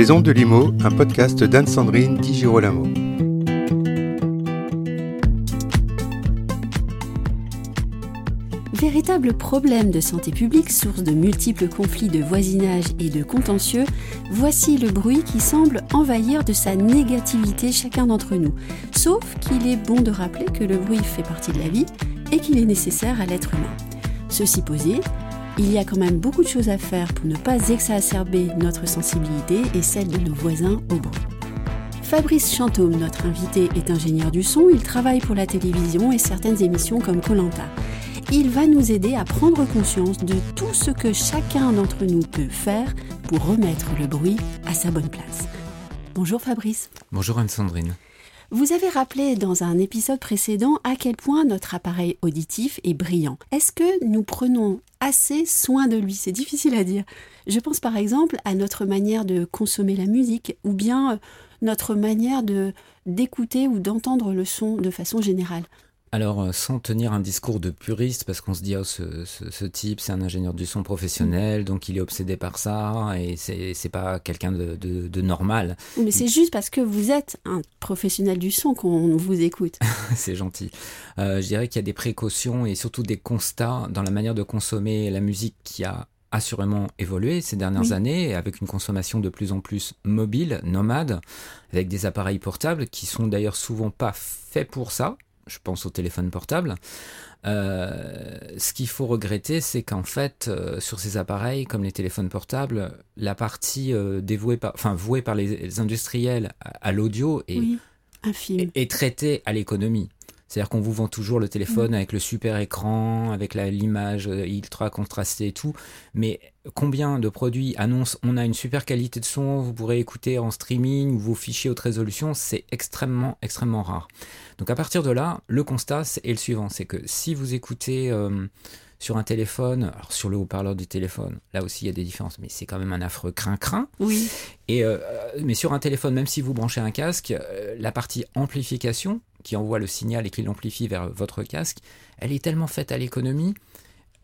Les Ondes de Limo, un podcast d'Anne-Sandrine Di Girolamo. Véritable problème de santé publique, source de multiples conflits de voisinage et de contentieux, voici le bruit qui semble envahir de sa négativité chacun d'entre nous. Sauf qu'il est bon de rappeler que le bruit fait partie de la vie et qu'il est nécessaire à l'être humain. Ceci posé, il y a quand même beaucoup de choses à faire pour ne pas exacerber notre sensibilité et celle de nos voisins au bruit. Fabrice Chantôme, notre invité, est ingénieur du son, il travaille pour la télévision et certaines émissions comme Colanta. Il va nous aider à prendre conscience de tout ce que chacun d'entre nous peut faire pour remettre le bruit à sa bonne place. Bonjour Fabrice. Bonjour Anne-Sandrine. Vous avez rappelé dans un épisode précédent à quel point notre appareil auditif est brillant. Est-ce que nous prenons assez soin de lui? C'est difficile à dire. Je pense par exemple à notre manière de consommer la musique ou bien euh, notre manière d'écouter ou d'entendre le son de façon générale. Alors, euh, sans tenir un discours de puriste, parce qu'on se dit, oh, ce, type, c'est un ingénieur du son professionnel, donc il est obsédé par ça, et c'est pas quelqu'un de, normal. Mais c'est juste parce que vous êtes un professionnel du son qu'on vous écoute. c'est gentil. Euh, je dirais qu'il y a des précautions et surtout des constats dans la manière de consommer la musique qui a assurément évolué ces dernières années, avec une consommation de plus en plus mobile, nomade, avec des appareils portables qui sont d'ailleurs souvent pas faits pour ça je pense au téléphone portable. Euh, ce qu'il faut regretter, c'est qu'en fait, euh, sur ces appareils, comme les téléphones portables, la partie euh, dévouée par, enfin, vouée par les, industriels à, l'audio est, est, traitée à l'économie. C'est-à-dire qu'on vous vend toujours le téléphone mm. avec le super écran, avec l'image ultra contrastée et tout. Mais combien de produits annoncent on a une super qualité de son, vous pourrez écouter en streaming ou vos fichiers haute résolution C'est extrêmement, extrêmement rare. Donc à partir de là, le constat est le suivant c'est que si vous écoutez. Euh, sur un téléphone, alors sur le haut-parleur du téléphone, là aussi il y a des différences, mais c'est quand même un affreux crin-crin. Oui. Et euh, mais sur un téléphone, même si vous branchez un casque, euh, la partie amplification, qui envoie le signal et qui l'amplifie vers votre casque, elle est tellement faite à l'économie.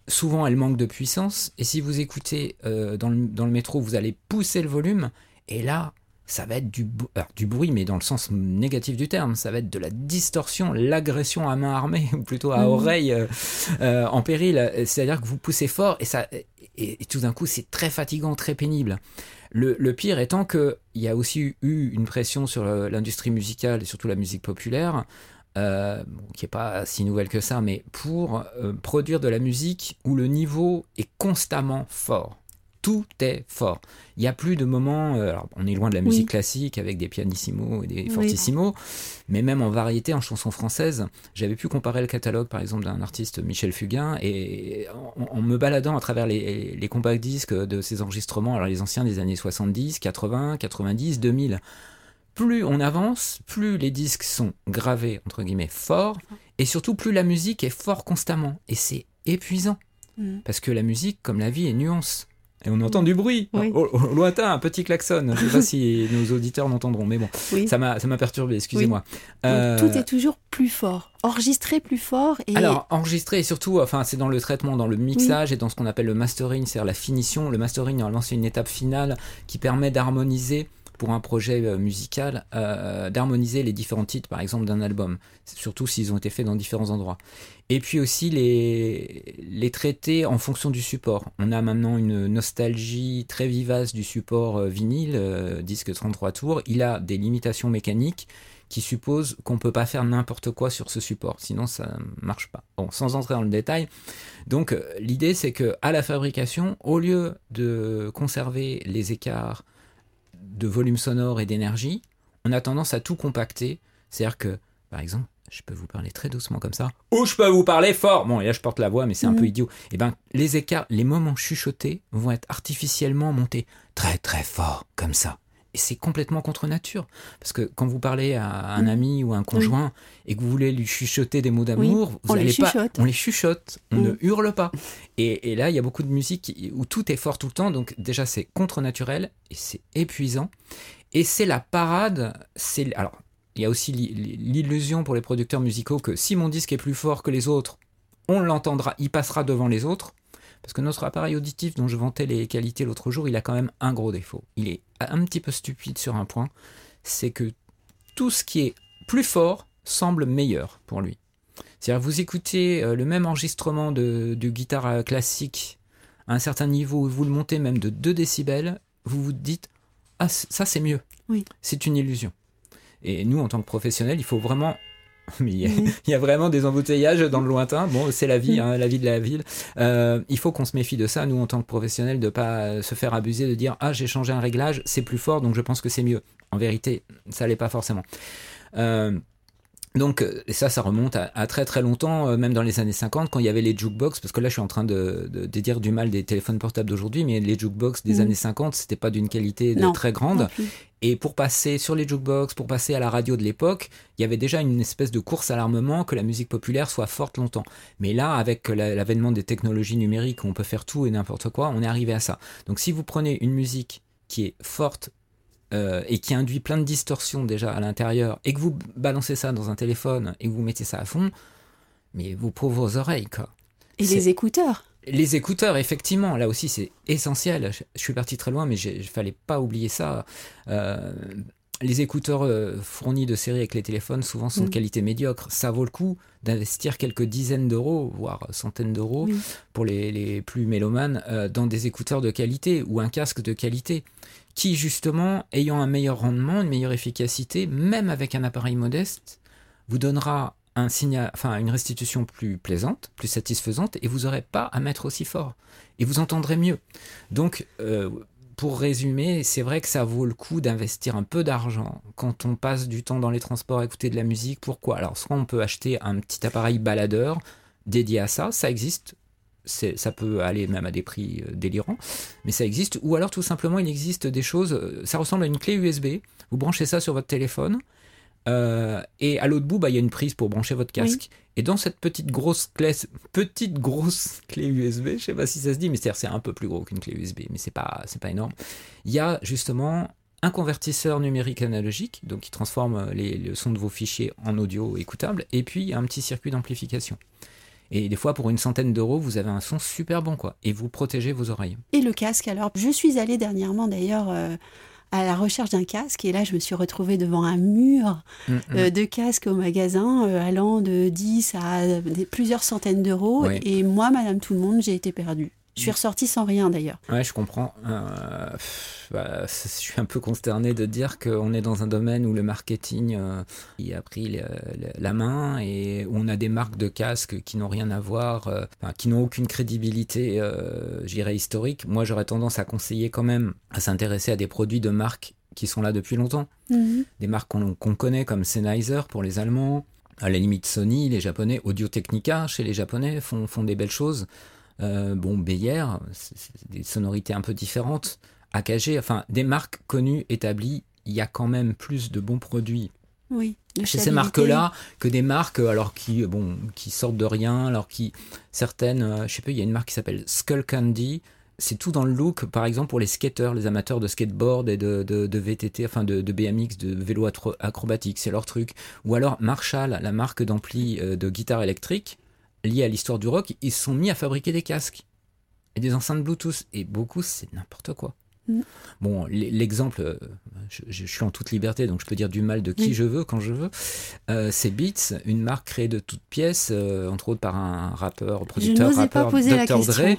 Souvent, elle manque de puissance. Et si vous écoutez euh, dans, le, dans, le, métro, vous allez pousser le volume. Et là, ça va être du, du bruit, mais dans le sens négatif du terme. Ça va être de la distorsion, l'agression à main armée, ou plutôt à mmh. oreille euh, euh, en péril. C'est-à-dire que vous poussez fort et, ça, et, tout d'un coup, c'est très fatigant, très pénible. Le, le pire étant qu'il y a aussi eu une pression sur l'industrie musicale et surtout la musique populaire. Euh, qui n'est pas si nouvelle que ça, mais pour produire de la musique où le niveau est constamment fort tout est fort. Il n'y a plus de moments, euh, alors on est loin de la musique classique avec des pianissimos et des fortissimos, mais même en variété, en chanson française, j'avais pu comparer le catalogue par exemple d'un artiste Michel Fugain et en, me baladant à travers les, les compact disques de ses enregistrements, alors les anciens des années 70, 80, 90, 2000, plus on avance, plus les disques sont gravés entre guillemets forts et surtout plus la musique est fort constamment et c'est épuisant. Mm. Parce que la musique, comme la vie, est nuance. Et on entend du bruit au, lointain, un petit klaxon. Je ne sais pas si nos auditeurs l'entendront, mais bon, ça m'a perturbé, excusez-moi. Euh, tout est toujours plus fort, enregistré plus fort. Et... Alors, enregistré et surtout, enfin, c'est dans le traitement, dans le mixage et dans ce qu'on appelle le mastering, c'est-à-dire la finition. Le mastering, normalement, c'est une étape finale qui permet d'harmoniser pour un projet euh, musical euh, d'harmoniser les différents titres, par exemple, d'un album, surtout s'ils ont été faits dans différents endroits. Et puis aussi les, traiter en fonction du support. On a maintenant une nostalgie très vivace du support euh, vinyle, disque 33 tours. Il a des limitations mécaniques qui supposent qu'on ne peut pas faire n'importe quoi sur ce support, sinon ça ne marche pas. Bon, sans entrer dans le détail. Donc l'idée c'est que à la fabrication, au lieu de conserver les écarts de volume sonore et d'énergie, on a tendance à tout compacter. C'est-à-dire que, par exemple, je peux vous parler très doucement comme ça, ou je peux vous parler fort. Bon, et là je porte la voix, mais c'est un peu mhm. idiot. Et eh ben, les écarts, les moments chuchotés vont être artificiellement montés très très fort comme ça. Et c'est complètement contre nature. Parce que quand vous parlez à un ami ou un conjoint et que vous voulez lui chuchoter des mots d'amour, vous on allez les pas. Chuchote. On les chuchote. On ne mm. hurle pas. Et, là, il y a beaucoup de musique où tout est fort tout le temps. Donc déjà, c'est contre-naturel et c'est épuisant. Et c'est la parade. C'est alors. Il y a aussi l'illusion pour les producteurs musicaux que si mon disque est plus fort que les autres, on l'entendra, il passera devant les autres Parce que notre appareil auditif dont je vantais les qualités l'autre jour, il a quand même un gros défaut. Il est un petit peu stupide sur un point, c'est que tout ce qui est plus fort semble meilleur pour lui. C'est-à-dire vous écoutez euh, le même enregistrement de, de guitare euh, classique à un certain niveau, vous le montez même de 2 décibels, vous vous dites ah ça c'est mieux. Oui. C'est une illusion. Et nous en tant que professionnels, il faut vraiment mais il y, a, vraiment des embouteillages dans le lointain. Bon, c'est la vie, hein, la vie de la ville. Euh, il faut qu'on se méfie de ça, nous, en tant que professionnels, de pas se faire abuser, de dire ah j'ai changé un réglage, c'est plus fort, donc je pense que c'est mieux. En vérité, ça l'est pas forcément. Euh, donc et ça, ça remonte à, très très longtemps, euh, même dans les années 50, quand il y avait les jukebox, parce que là je suis en train de, de, dire du mal des téléphones portables d'aujourd'hui, mais les jukebox des années 50, c'était pas d'une qualité très grande. Et pour passer sur les jukebox, pour passer à la radio de l'époque, il y avait déjà une espèce de course à l'armement que la musique populaire soit forte longtemps. Mais là, avec l'avènement des technologies numériques, on peut faire tout et n'importe quoi, on est arrivé à ça. Donc si vous prenez une musique qui est forte, euh, et qui induit plein de distorsions déjà à l'intérieur, et que vous balancez ça dans un téléphone et que vous mettez ça à fond, mais vous pauvres oreilles, quoi. Et les écouteurs Les écouteurs, effectivement, là aussi c'est essentiel. Je, suis parti très loin, mais il fallait pas oublier ça. Euh, les écouteurs euh, fournis de série avec les téléphones souvent sont de mm. qualité médiocre. Ça vaut le coup d'investir quelques dizaines d'euros, voire centaines d'euros, pour les, plus mélomanes, dans des écouteurs de qualité ou un casque de qualité qui justement, ayant un meilleur rendement, une meilleure efficacité, même avec un appareil modeste, vous donnera un une restitution plus plaisante, plus satisfaisante, et vous n'aurez pas à mettre aussi fort, et vous entendrez mieux. Donc, euh, pour résumer, c'est vrai que ça vaut le coup d'investir un peu d'argent quand on passe du temps dans les transports à écouter de la musique. Pourquoi? Alors, soit on peut acheter un petit appareil baladeur dédié à ça, ça existe ça peut aller même à des prix euh, délirants, mais ça existe. Ou alors tout simplement, il existe des choses, euh, ça ressemble à une clé USB, vous branchez ça sur votre téléphone, euh, et à l'autre bout, bah, il y a une prise pour brancher votre casque. Et dans cette petite grosse clé, petite grosse clé USB, je sais pas si ça se dit, mais c'est un peu plus gros qu'une clé USB, mais c'est pas, c'est pas énorme. Il y a justement un convertisseur numérique analogique, donc qui transforme les, le son de vos fichiers en audio écoutable, et puis un petit circuit d'amplification. Et des fois, pour une centaine d'euros, vous avez un son super bon, quoi. Et vous protégez vos oreilles. Et le casque, alors Je suis allée dernièrement, d'ailleurs. Euh, à la recherche d'un casque et là je me suis retrouvée devant un mur mm, mm. Euh, de casques au magasin euh, allant de 10 à plusieurs centaines d'euros et moi madame tout le monde j'ai été perdue je suis ressortie sans rien d'ailleurs. Ouais, je comprends. Euh, bah, je suis un peu consterné de dire qu'on est dans un domaine où le marketing euh, a pris la main et où on a des marques de casques qui n'ont rien à voir, euh, qui n'ont aucune crédibilité, j'irais historique. Moi, j'aurais tendance à conseiller quand même à s'intéresser à des produits de marques qui sont là depuis longtemps. Mhm. Des marques qu'on connaît comme Sennheiser pour les Allemands, à la limite Sony, les Japonais, Audio Technica chez les Japonais font, font des belles choses. Euh, bon, c'est des sonorités un peu différentes. AKG, enfin, des marques connues, établies, il y a quand même plus de bons produits. Oui, chez ces marques-là que des marques alors qui bon qui sortent de rien alors qui certaines euh, je sais pas il y a une marque qui s'appelle Skull Candy. C'est tout dans le look par exemple pour les skateurs les amateurs de skateboard et de, de, VTT enfin de, de, BMX de vélo acrobatique c'est leur truc. Ou alors Marshall la marque d'ampli euh, de guitare électrique liés à l'histoire du rock, ils se sont mis à fabriquer des casques et des enceintes Bluetooth. Et beaucoup, c'est n'importe quoi. Mm. Bon, l'exemple, euh, je, suis en toute liberté, donc je peux dire du mal de qui je veux quand je veux. Euh, c'est Beats, une marque créée de toutes pièces, euh, entre autres par un rappeur, producteur, rappeur, Dr. Dre,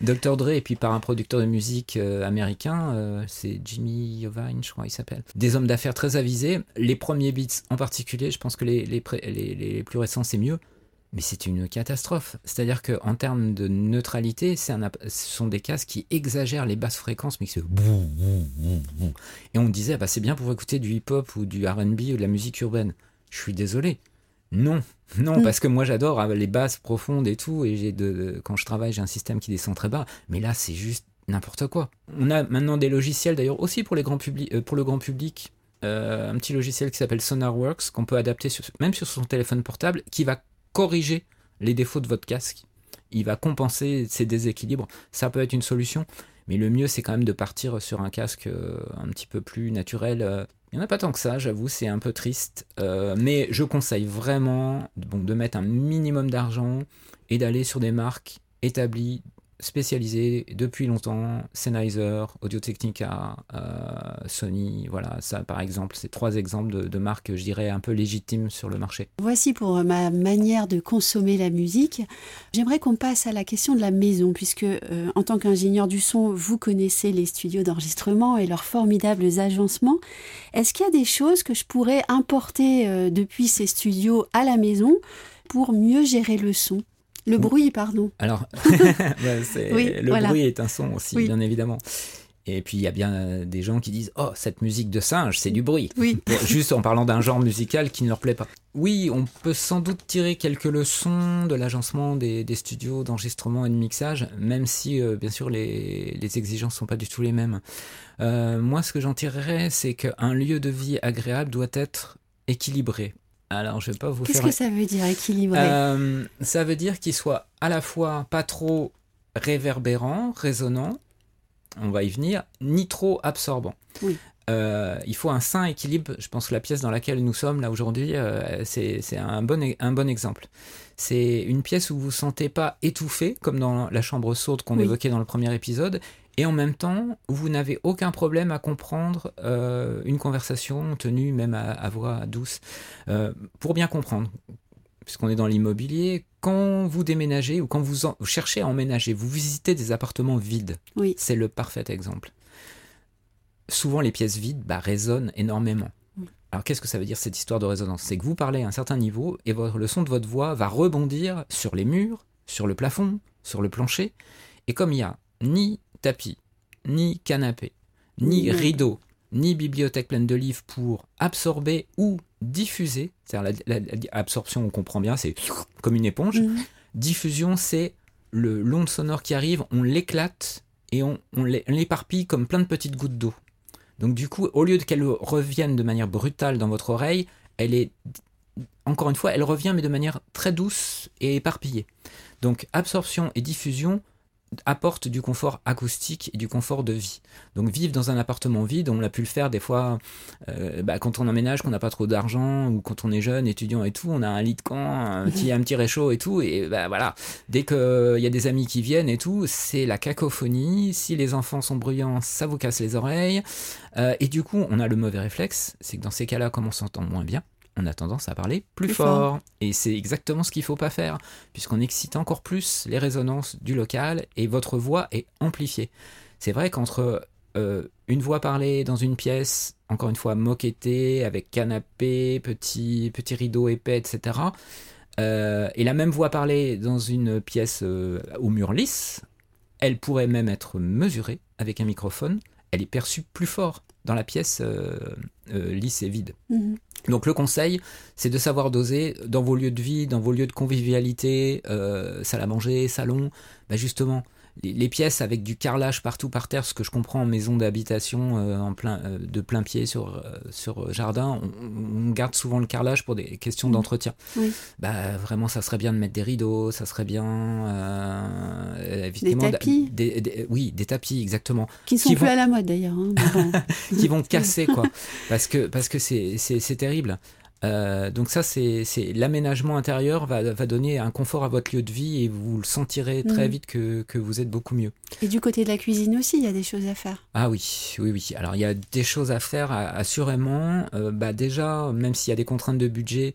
Dr. Dre, et puis par un producteur de musique américain, c'est Jimmy Iovine, je crois, il s'appelle. Des hommes d'affaires très avisés. Les premiers Beats en particulier, je pense que les, les, les, les plus récents, c'est mieux mais c'est une catastrophe. C'est-à-dire qu'en termes de neutralité, un, ce sont des casques qui exagèrent les basses fréquences, mais qui se... Et on disait, bah, c'est bien pour écouter du hip-hop ou du RB ou de la musique urbaine. Je suis désolé. Non, non, mm. parce que moi j'adore euh, les basses profondes et tout, et j'ai de, quand je travaille, j'ai un système qui descend très bas, mais là c'est juste n'importe quoi. On a maintenant des logiciels d'ailleurs aussi pour, les grands euh, pour le grand public, euh, un petit logiciel qui s'appelle SonarWorks, qu'on peut adapter même sur son téléphone portable, qui va corriger les défauts de votre casque. Il va compenser ces déséquilibres. Ça peut être une solution, mais le mieux c'est quand même de partir sur un casque euh, un petit peu plus naturel. Euh. Il n'y en a pas tant que ça, j'avoue, c'est un peu triste. Euh, mais je conseille vraiment de mettre un minimum d'argent et d'aller sur des marques établies spécialisés depuis longtemps, Sennheiser, Audio Technica, euh, Sony, voilà, ça par exemple, c'est trois exemples de, de, marques, je dirais, un peu légitimes sur le marché. Voici pour ma manière de consommer la musique. J'aimerais qu'on passe à la question de la maison, puisque euh, en tant qu'ingénieur du son, vous connaissez les studios d'enregistrement et leurs formidables agencements. Est-ce qu'il y a des choses que je pourrais importer euh, depuis ces studios à la maison pour mieux gérer le son? Le bruit, pardon. Alors, bah, le bruit est un son aussi, bien évidemment. Et puis il y a bien des gens qui disent Oh, cette musique de singe, c'est du bruit. Oui. Juste en parlant d'un genre musical qui ne leur plaît pas. Oui, on peut sans doute tirer quelques leçons de l'agencement des, studios d'enregistrement et de mixage, même si, euh, bien sûr, les, exigences ne sont pas du tout les mêmes. Euh, moi, ce que j'en tirerais, c'est qu'un lieu de vie agréable doit être équilibré. Alors, je vais pas vous Qu'est-ce faire. que ça veut dire équilibré? Euh, Ça veut dire qu'il soit à la fois pas trop réverbérant, résonnant, on va y venir, ni trop absorbant. Oui. Euh, il faut un sain équilibre. Je pense que la pièce dans laquelle nous sommes là aujourd'hui, euh, c'est un bon, e-, un bon exemple. C'est une pièce où vous ne vous sentez pas étouffé, comme dans la chambre sourde qu'on évoquait dans le premier épisode, et en même temps, vous n'avez aucun problème à comprendre euh, une conversation tenue même à, voix douce. Euh, pour bien comprendre, puisqu'on est dans l'immobilier, quand vous déménagez ou quand vous, cherchez à emménager, vous visitez des appartements vides. Oui. C'est le parfait exemple. Souvent, les pièces vides bah, résonnent énormément. Alors qu'est-ce que ça veut dire cette histoire de résonance? C'est que vous parlez à un certain niveau et le son de votre voix va rebondir sur les murs, sur le plafond, sur le plancher. Et comme il n'y a ni tapis, ni canapé, ni rideau, ni bibliothèque pleine de livres pour absorber ou diffuser, c'est-à-dire l'absorption, on comprend bien, c'est comme une éponge. Mhm. Diffusion, c'est le l'onde sonore qui arrive, on l'éclate et on, on l'éparpille comme plein de petites gouttes d'eau. Donc du coup, au lieu de qu'elle revienne de manière brutale dans votre oreille, elle est, encore une fois, elle revient mais de manière très douce et éparpillée. Donc absorption et diffusion, apporte du confort acoustique et du confort de vie. Donc vivre dans un appartement vide, on a pu le faire des fois euh, bah, quand on emménage, qu'on n'a pas trop d'argent ou quand on est jeune, étudiant et tout, on a un lit de camp, un petit, un petit réchaud et tout, et bah, voilà, dès qu'il y a des amis qui viennent et tout, c'est la cacophonie. Si les enfants sont bruyants, ça vous casse les oreilles. Euh, et du coup, on a le mauvais réflexe, c'est que dans ces cas-là, comme on s'entend moins bien, on a tendance à parler plus, fort. Et c'est exactement ce qu'il ne faut pas faire, puisqu'on excite encore plus les résonances du local et votre voix est amplifiée. C'est vrai qu'entre euh, une voix parlée dans une pièce, encore une fois moquettée, avec canapé, petit, petit rideau épais, etc., euh, et la même voix parlée dans une pièce euh, au mur lisse, elle pourrait même être mesurée avec un microphone, elle est perçue plus fort dans la pièce lisse et vide. Mhm. Donc le conseil, c'est de savoir doser dans vos lieux de vie, dans vos lieux de convivialité, euh, salle à manger, salon, bah justement, les, pièces avec du carrelage partout par terre, ce que je comprends en maison d'habitation euh, en plein, euh, de plein pied sur, euh, sur jardin, on, garde souvent le carrelage pour des questions mmh. d'entretien. Bah, vraiment, ça serait bien de mettre des rideaux, ça serait bien. des tapis Oui, des tapis, exactement. Qui sont plus à la mode d'ailleurs. Hein, qui vont casser, quoi. Parce que parce que c'est terrible. Euh, donc ça, c'est l'aménagement intérieur va, va, donner un confort à votre lieu de vie et vous le sentirez très mm. vite que, que, vous êtes beaucoup mieux. Et du côté de la cuisine aussi, il y a des choses à faire. Ah oui, oui, oui. Alors il y a des choses à faire assurément. Euh, bah déjà, même s'il y a des contraintes de budget,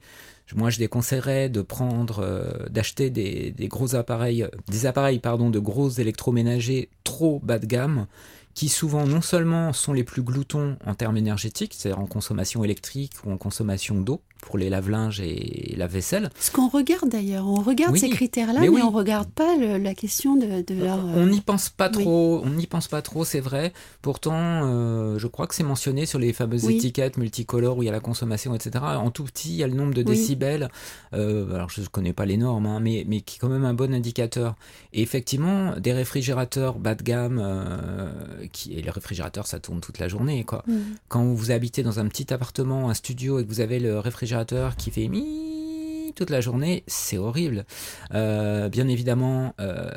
moi je déconseillerais de prendre, euh, d'acheter des, des, gros appareils, des appareils pardon, de gros électroménagers trop bas de gamme qui souvent non seulement sont les plus gloutons en termes énergétiques, c'est-à-dire en consommation électrique ou en consommation d'eau pour les lave-linges et la vaisselle. Ce qu'on regarde d'ailleurs, on regarde ces critères-là, mais, on ne regarde pas la question de, leur... On n'y pense pas trop, on n'y pense pas trop, c'est vrai. Pourtant, euh, je crois que c'est mentionné sur les fameuses étiquettes multicolores où il y a la consommation, etc. En tout petit, il y a le nombre de décibels. Euh, alors, je ne connais pas les normes, hein, mais, mais qui est quand même un bon indicateur. Et effectivement, des réfrigérateurs bas de gamme, euh, qui, et les réfrigérateurs, ça tourne toute la journée. Quoi. Mm. Quand vous habitez dans un petit appartement, un studio, et que vous avez le réfrigérateur qui fait mi toute la journée, c'est horrible. Euh, bien évidemment, euh,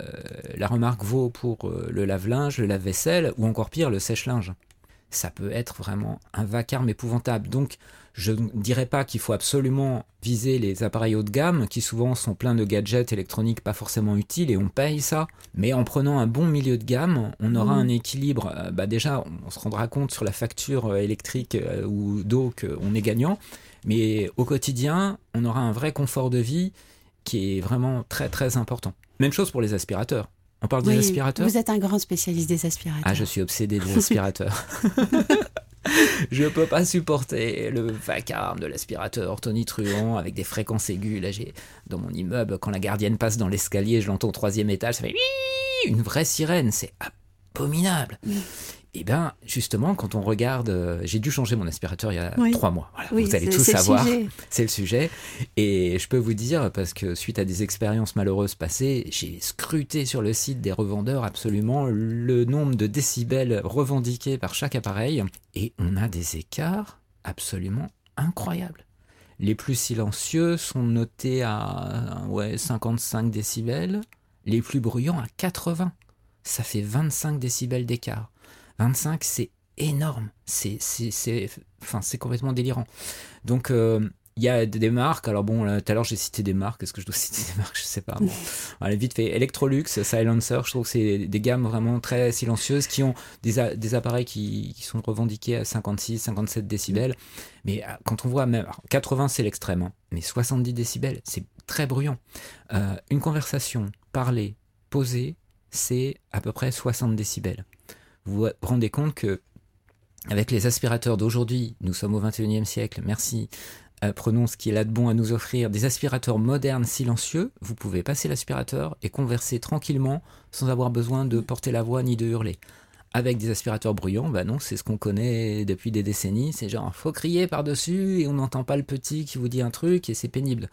la remarque vaut pour euh, le lave-linge, le lave-vaisselle, ou encore pire, le sèche-linge. Ça peut être vraiment un vacarme épouvantable. Donc, Je ne dirais pas qu'il faut absolument viser les appareils haut de gamme qui souvent sont pleins de gadgets électroniques pas forcément utiles et on paye ça. Mais en prenant un bon milieu de gamme, on aura Mhm. un équilibre. Bah déjà, on se rendra compte sur la facture électrique ou d'eau qu'on est gagnant. Mais au quotidien, on aura un vrai confort de vie qui est vraiment très très important. Même chose pour les aspirateurs. On parle des aspirateurs Vous êtes un grand spécialiste des aspirateurs. ah, je suis obsédé des aspirateurs. je peux pas supporter le vacarme de l'aspirateur tonitruant avec des fréquences aiguës. Là, j'ai dans mon immeuble, quand la gardienne passe dans l'escalier, je l'entends au troisième étage, ça fait une vraie sirène. C'est abominable. Et bien, justement, quand on regarde, euh, j'ai dû changer mon aspirateur il y a Oui. trois mois. Voilà, Oui, vous allez tout savoir. C'est le sujet. Et je peux vous dire, parce que suite à des expériences malheureuses passées, j'ai scruté sur le site des revendeurs absolument le nombre de décibels revendiqués par chaque appareil. Et on a des écarts absolument incroyables. Les plus silencieux sont notés à ouais, 55 décibels, les plus bruyants à 80. Ça fait 25 décibels d'écart. 25, c'est énorme. C'est, c'est, c'est, enfin, c'est complètement délirant. Donc, euh, il y a des marques. Alors bon, là, tout à l'heure j'ai cité des marques. Est-ce que je dois citer des marques? Je sais pas. Bon. Allez, vite fait. Electrolux, Silencer. Je trouve que c'est des gammes vraiment très silencieuses qui ont des, a- des appareils qui, qui sont revendiqués à 56, 57 décibels. Mais euh, quand on voit même alors, 80, c'est l'extrême. hein, mais 70 décibels, c'est très bruyant. Euh, une conversation parlée, posée, c'est à peu près 60 décibels. Vous vous rendez compte que avec les aspirateurs d'aujourd'hui, nous sommes au 21e siècle, merci. Euh, prenons ce qui est là de bon à nous offrir, des aspirateurs modernes silencieux. Vous pouvez passer l'aspirateur et converser tranquillement sans avoir besoin de porter la voix ni de hurler. Avec des aspirateurs bruyants, bah non, c'est ce qu'on connaît depuis des décennies. C'est genre, faut crier par-dessus et on n'entend pas le petit qui vous dit un truc et c'est pénible.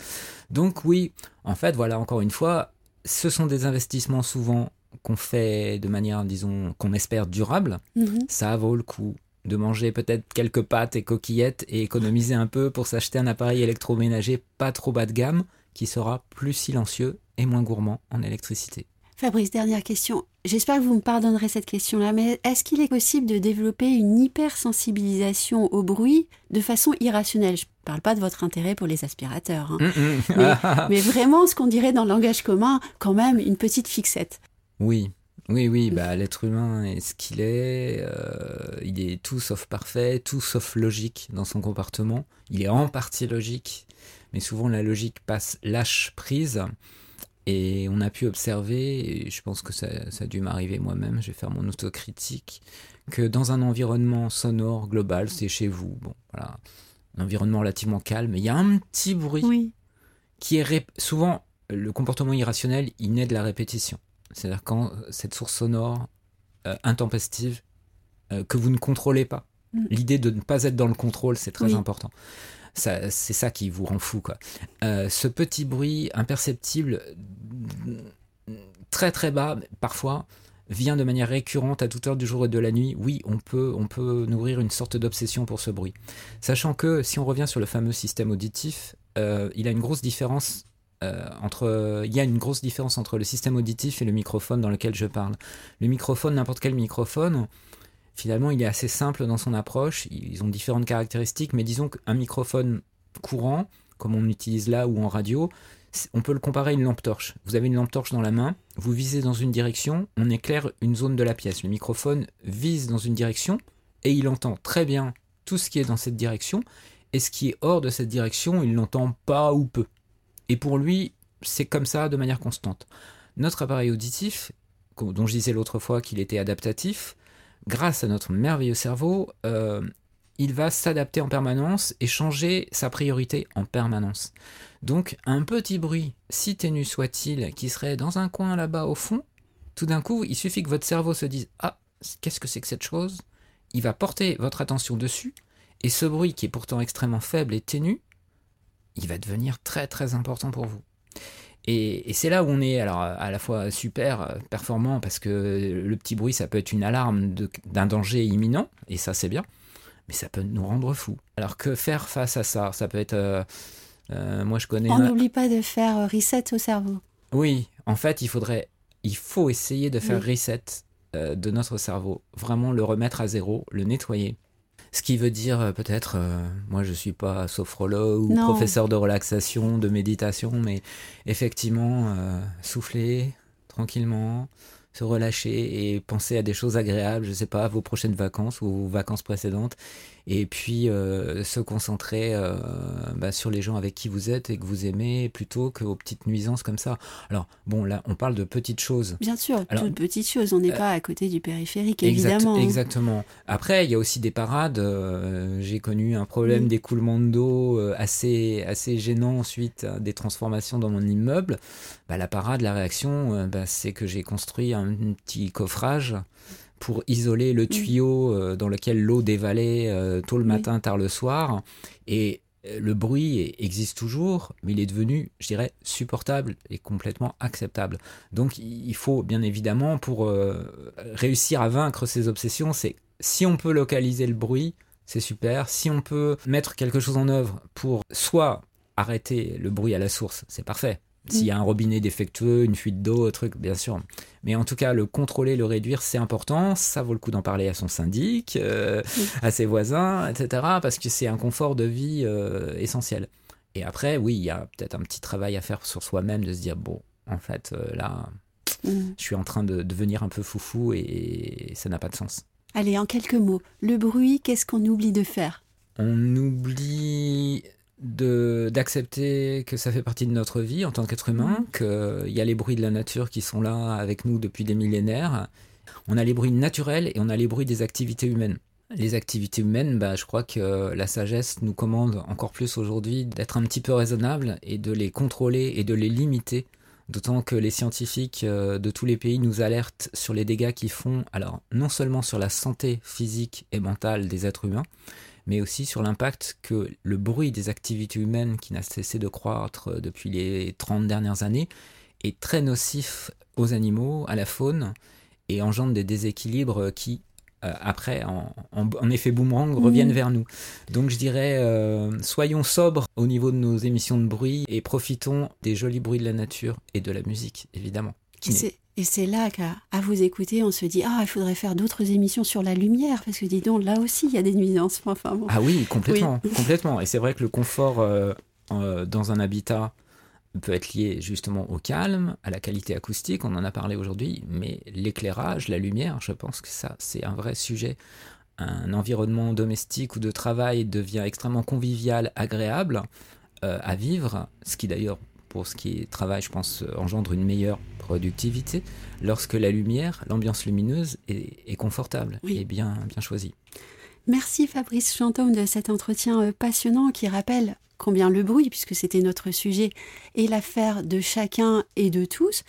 Donc oui, en fait, voilà, encore une fois, ce sont des investissements souvent qu'on fait de manière, disons, qu'on espère durable Mhm. ça vaut le coup de manger peut-être quelques pâtes et coquillettes et économiser un peu pour s'acheter un appareil électroménager pas trop bas de gamme qui sera plus silencieux et moins gourmand en électricité. Fabrice, dernière question. J'espère que vous me pardonnerez cette question-là, mais est-ce qu'il est possible de développer une hypersensibilisation au bruit de façon irrationnelle? Je ne parle pas de votre intérêt pour les aspirateurs, hein. Mais vraiment ce qu'on dirait dans le langage commun, quand même une petite fixette. Oui, oui, oui, bah, l'être humain est ce qu'il est, euh, il est tout sauf parfait, tout sauf logique dans son comportement, il est en partie logique, mais souvent la logique passe lâche prise, et on a pu observer, et je pense que ça, ça a dû m'arriver moi-même, je vais faire mon autocritique, que dans un environnement sonore global, c'est chez vous, bon, voilà, un environnement relativement calme, il y a un petit bruit Oui. qui est souvent le comportement irrationnel, il naît de la répétition. C'est-à-dire quand euh, cette source sonore euh, intempestive euh, que vous ne contrôlez pas. Mm. L'idée de ne pas être dans le contrôle, c'est très Oui. important. Ça, c'est ça qui vous rend fou, quoi. Euh, ce petit bruit imperceptible, très très bas, parfois, vient de manière récurrente à toute heure du jour et de la nuit. Oui, on peut, on peut nourrir une sorte d'obsession pour ce bruit. Sachant que si on revient sur le fameux système auditif, il a une grosse différence euh, entre, il y a une grosse différence entre le système auditif et le microphone dans lequel je parle. Le microphone, n'importe quel microphone, finalement, il est assez simple dans son approche. Ils ont différentes caractéristiques, mais disons qu'un microphone courant, comme on utilise là ou en radio, on peut le comparer à une lampe torche. Vous avez une lampe torche dans la main, vous visez dans une direction, on éclaire une zone de la pièce. Le microphone vise dans une direction et il entend très bien tout ce qui est dans cette direction, et ce qui est hors de cette direction, il l'entend pas ou peu. Et pour lui, c'est comme ça de manière constante. Notre appareil auditif, dont je disais l'autre fois qu'il était adaptatif, grâce à notre merveilleux cerveau, euh, il va s'adapter en permanence et changer sa priorité en permanence. Donc un petit bruit, si ténu soit-il, qui serait dans un coin là-bas au fond, tout d'un coup, il suffit que votre cerveau se dise Ah, qu'est-ce que c'est que cette chose? Il va porter votre attention dessus, et ce bruit qui est pourtant extrêmement faible et ténu, il va devenir très très important pour vous. Et, et c'est là où on est alors à la fois super euh, performant parce que le petit bruit ça peut être une alarme d'un danger imminent et ça c'est bien, mais ça peut nous rendre fous. Alors que faire face à ça? Ça peut être, euh, euh, moi je connais. On n'oublie pas de faire reset au cerveau. oui, en fait, il faudrait, il faut essayer de faire Oui. reset euh, de notre cerveau, vraiment le remettre à zéro, le nettoyer. Ce qui veut dire euh, peut-être, euh, moi je suis pas sophrologue ou professeur de relaxation, de méditation, mais effectivement, euh, souffler tranquillement, se relâcher et penser à des choses agréables, je sais pas, vos prochaines vacances ou vos vacances précédentes, et puis euh, se concentrer euh, bah, sur les gens avec qui vous êtes et que vous aimez plutôt qu'aux petites nuisances comme ça. Alors bon, là, on parle de petites choses. Bien sûr, toutes petites choses. On n'est euh, pas à côté du périphérique, évidemment. Exactement. Après, il y a aussi des parades. J'ai connu un problème d'écoulement d'eau assez assez gênant suite à des transformations dans mon immeuble. Bah, la parade, la réaction, bah, c'est que j'ai construit un petit coffrage pour isoler le mm. tuyau euh, dans lequel l'eau dévalait euh, tôt le matin, tard le soir. Et euh, le bruit existe toujours, mais il est devenu, je dirais, supportable et complètement acceptable. Donc il faut bien évidemment, pour réussir à vaincre ces obsessions, c'est si on peut localiser le bruit, c'est super. Si on peut mettre quelque chose en œuvre pour soit arrêter le bruit à la source, c'est parfait. S'il y a un robinet défectueux, une fuite d'eau, un truc, bien sûr. Mais en tout cas, le contrôler, le réduire, c'est important. Ça vaut le coup d'en parler à son syndic, euh, à ses voisins, etc. Parce que c'est un confort de vie euh, essentiel. Et après, oui, il y a peut-être un petit travail à faire sur soi-même, de se dire, bon, en fait, euh, là, mm. je suis en train de devenir un peu foufou et ça n'a pas de sens. Allez, en quelques mots, le bruit, qu'est-ce qu'on oublie de faire? On oublie d'accepter que ça fait partie de notre vie en tant qu'être humain, mm. qu'il y a les bruits de la nature qui sont là avec nous depuis des millénaires. On a les bruits naturels et on a les bruits des activités humaines. Les activités humaines, bah, je crois que la sagesse nous commande encore plus aujourd'hui d'être un petit peu raisonnable et de les contrôler et de les limiter. D'autant que les scientifiques euh, de tous les pays nous alertent sur les dégâts qu'ils font, alors non seulement sur la santé physique et mentale des êtres humains, mais aussi sur l'impact que le bruit des activités humaines qui n'a cessé de croître depuis les 30 dernières années est très nocif aux animaux, à la faune, et engendre des déséquilibres qui, euh, après, en, effet boomerang, reviennent mmh. vers nous. Donc je dirais, euh, soyons sobres au niveau de nos émissions de bruit et profitons des jolis bruits de la nature et de la musique, évidemment. Et c'est là qu'à vous écouter, on se dit ah il faudrait faire d'autres émissions sur la lumière parce que dis donc là aussi il y a des nuisances. Enfin, Ah oui complètement complètement. Et c'est vrai que le confort euh, euh, dans un habitat peut être lié justement au calme, à la qualité acoustique, on en a parlé aujourd'hui, mais l'éclairage, la lumière, je pense que ça c'est un vrai sujet. Un environnement domestique ou de travail devient extrêmement convivial, agréable euh, à vivre, ce qui d'ailleurs pour ce qui est travail, je pense, engendre une meilleure productivité lorsque la lumière, l'ambiance lumineuse est, confortable et bien, bien choisie. Merci Fabrice Chantôme de cet entretien euh, passionnant qui rappelle combien le bruit, puisque c'était notre sujet, est l'affaire de chacun et de tous.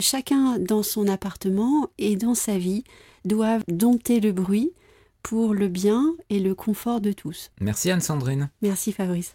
Chacun dans son appartement et dans sa vie doivent dompter le bruit pour le bien et le confort de tous. Merci Anne-Sandrine. Merci Fabrice.